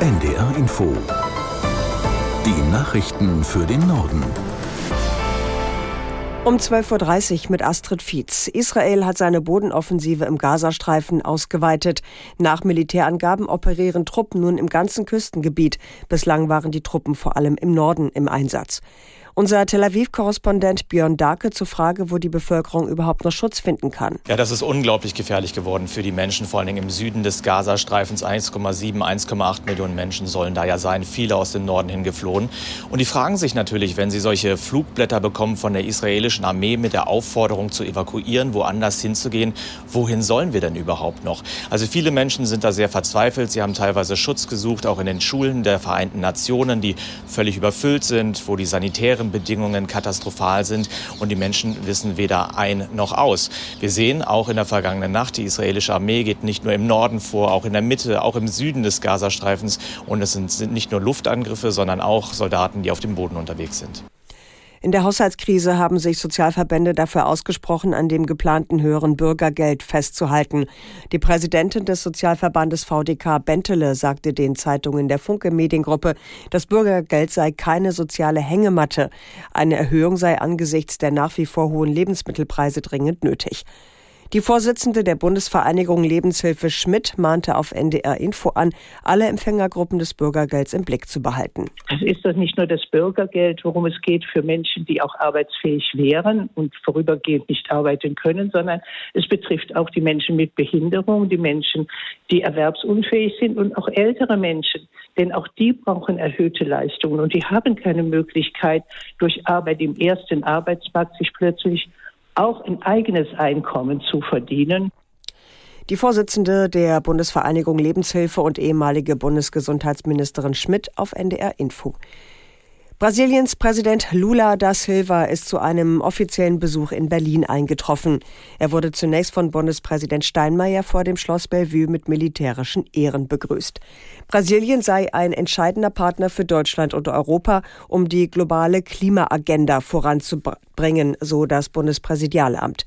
NDR Info. Die Nachrichten für den Norden. Um 12.30 Uhr mit Astrid Fietz. Israel hat seine Bodenoffensive im Gazastreifen ausgeweitet. Nach Militärangaben operieren Truppen nun im ganzen Küstengebiet. Bislang waren die Truppen vor allem im Norden im Einsatz. Unser Tel Aviv-Korrespondent Björn Darke zur Frage, wo die Bevölkerung überhaupt noch Schutz finden kann. Ja, das ist unglaublich gefährlich geworden für die Menschen, vor allen Dingen im Süden des Gazastreifens. 1,7, 1,8 Millionen Menschen sollen da ja sein, viele aus dem Norden hin geflohen. Und die fragen sich natürlich, wenn sie solche Flugblätter bekommen von der israelischen Armee mit der Aufforderung zu evakuieren, woanders hinzugehen, wohin sollen wir denn überhaupt noch? Also viele Menschen sind da sehr verzweifelt. Sie haben teilweise Schutz gesucht, auch in den Schulen der Vereinten Nationen, die völlig überfüllt sind, wo die sanitären Bedingungen katastrophal sind und die Menschen wissen weder ein noch aus. Wir sehen auch in der vergangenen Nacht, die israelische Armee geht nicht nur im Norden vor, auch in der Mitte, auch im Süden des Gazastreifens und es sind, sind nicht nur Luftangriffe, sondern auch Soldaten, die auf dem Boden unterwegs sind. In der Haushaltskrise haben sich Sozialverbände dafür ausgesprochen, an dem geplanten höheren Bürgergeld festzuhalten. Die Präsidentin des Sozialverbandes VDK Bentele sagte den Zeitungen der Funke Mediengruppe, das Bürgergeld sei keine soziale Hängematte. Eine Erhöhung sei angesichts der nach wie vor hohen Lebensmittelpreise dringend nötig. Die Vorsitzende der Bundesvereinigung Lebenshilfe Schmidt mahnte auf NDR Info an, alle Empfängergruppen des Bürgergelds im Blick zu behalten. Es ist das nicht nur das Bürgergeld, worum es geht für Menschen, die auch arbeitsfähig wären und vorübergehend nicht arbeiten können, sondern es betrifft auch die Menschen mit Behinderung, die Menschen, die erwerbsunfähig sind und auch ältere Menschen. Denn auch die brauchen erhöhte Leistungen und die haben keine Möglichkeit, durch Arbeit im ersten Arbeitsmarkt sich plötzlich auch ein eigenes Einkommen zu verdienen. Die Vorsitzende der Bundesvereinigung Lebenshilfe und ehemalige Bundesgesundheitsministerin Schmidt auf NDR Info. Brasiliens Präsident Lula da Silva ist zu einem offiziellen Besuch in Berlin eingetroffen. Er wurde zunächst von Bundespräsident Steinmeier vor dem Schloss Bellevue mit militärischen Ehren begrüßt. Brasilien sei ein entscheidender Partner für Deutschland und Europa, um die globale Klimaagenda voranzubringen, so das Bundespräsidialamt.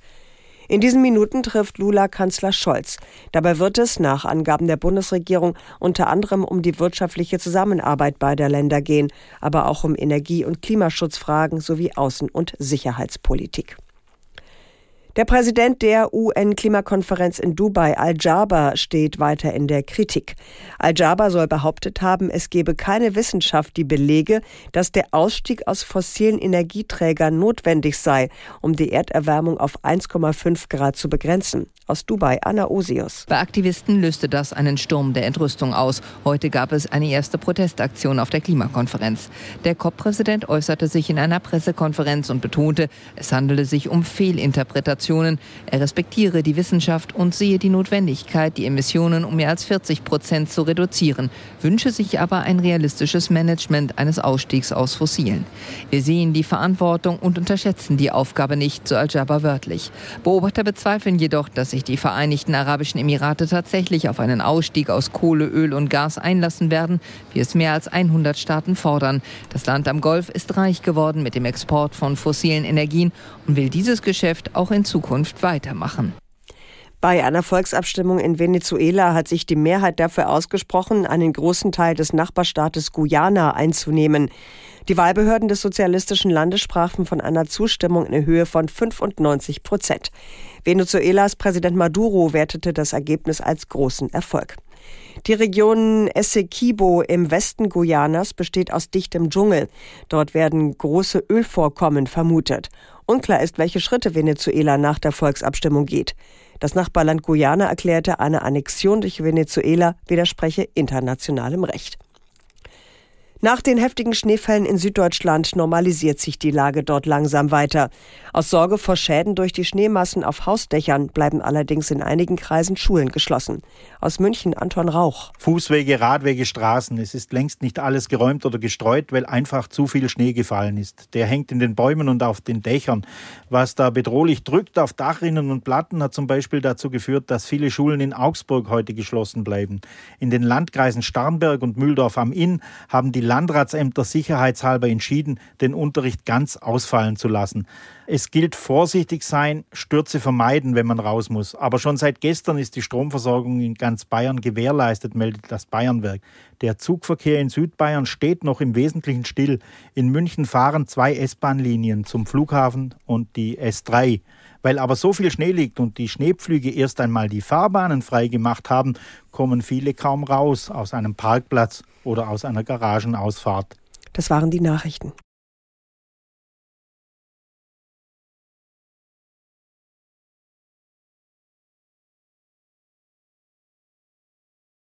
In diesen Minuten trifft Lula Kanzler Scholz. Dabei wird es nach Angaben der Bundesregierung unter anderem um die wirtschaftliche Zusammenarbeit beider Länder gehen, aber auch um Energie- und Klimaschutzfragen sowie Außen- und Sicherheitspolitik. Der Präsident der UN-Klimakonferenz in Dubai, Al-Jaber, steht weiter in der Kritik. Al-Jaber soll behauptet haben, es gebe keine Wissenschaft, die belege, dass der Ausstieg aus fossilen Energieträgern notwendig sei, um die Erderwärmung auf 1,5 Grad zu begrenzen. Aus Dubai, Anna Osius. Bei Aktivisten löste das einen Sturm der Entrüstung aus. Heute gab es eine erste Protestaktion auf der Klimakonferenz. Der COP-Präsident äußerte sich in einer Pressekonferenz und betonte, es handele sich um Fehlinterpretationen. Er respektiere die Wissenschaft und sehe die Notwendigkeit, die Emissionen um mehr als 40 Prozent zu reduzieren, wünsche sich aber ein realistisches Management eines Ausstiegs aus Fossilen. Wir sehen die Verantwortung und unterschätzen die Aufgabe nicht, so Al-Jaber wörtlich. Beobachter bezweifeln jedoch, dass sich die Vereinigten Arabischen Emirate tatsächlich auf einen Ausstieg aus Kohle, Öl und Gas einlassen werden, wie es mehr als 100 Staaten fordern. Das Land am Golf ist reich geworden mit dem Export von fossilen Energien und will dieses Geschäft auch in Zukunft weitermachen. Bei einer Volksabstimmung in Venezuela hat sich die Mehrheit dafür ausgesprochen, einen großen Teil des Nachbarstaates Guyana einzunehmen. Die Wahlbehörden des sozialistischen Landes sprachen von einer Zustimmung in Höhe von 95 Prozent. Venezuelas Präsident Maduro wertete das Ergebnis als großen Erfolg. Die Region Essequibo im Westen Guyanas besteht aus dichtem Dschungel. Dort werden große Ölvorkommen vermutet. Unklar ist, welche Schritte Venezuela nach der Volksabstimmung geht. Das Nachbarland Guyana erklärte, eine Annexion durch Venezuela widerspreche internationalem Recht. Nach den heftigen Schneefällen in Süddeutschland normalisiert sich die Lage dort langsam weiter. Aus Sorge vor Schäden durch die Schneemassen auf Hausdächern bleiben allerdings in einigen Kreisen Schulen geschlossen. Aus München Anton Rauch. Fußwege, Radwege, Straßen. Es ist längst nicht alles geräumt oder gestreut, weil einfach zu viel Schnee gefallen ist. Der hängt in den Bäumen und auf den Dächern. Was da bedrohlich drückt auf Dachrinnen und Platten, hat zum Beispiel dazu geführt, dass viele Schulen in Augsburg heute geschlossen bleiben. In den Landkreisen Starnberg und Mühldorf am Inn haben die Landratsämter sicherheitshalber entschieden, den Unterricht ganz ausfallen zu lassen. Es gilt vorsichtig sein, Stürze vermeiden, wenn man raus muss. Aber schon seit gestern ist die Stromversorgung in ganz Bayern gewährleistet, meldet das Bayernwerk. Der Zugverkehr in Südbayern steht noch im Wesentlichen still. In München fahren zwei S-Bahn-Linien zum Flughafen und die S3. Weil aber so viel Schnee liegt und die Schneepflüge erst einmal die Fahrbahnen frei gemacht haben, kommen viele kaum raus aus einem Parkplatz oder aus einer Garagenausfahrt. Das waren die Nachrichten.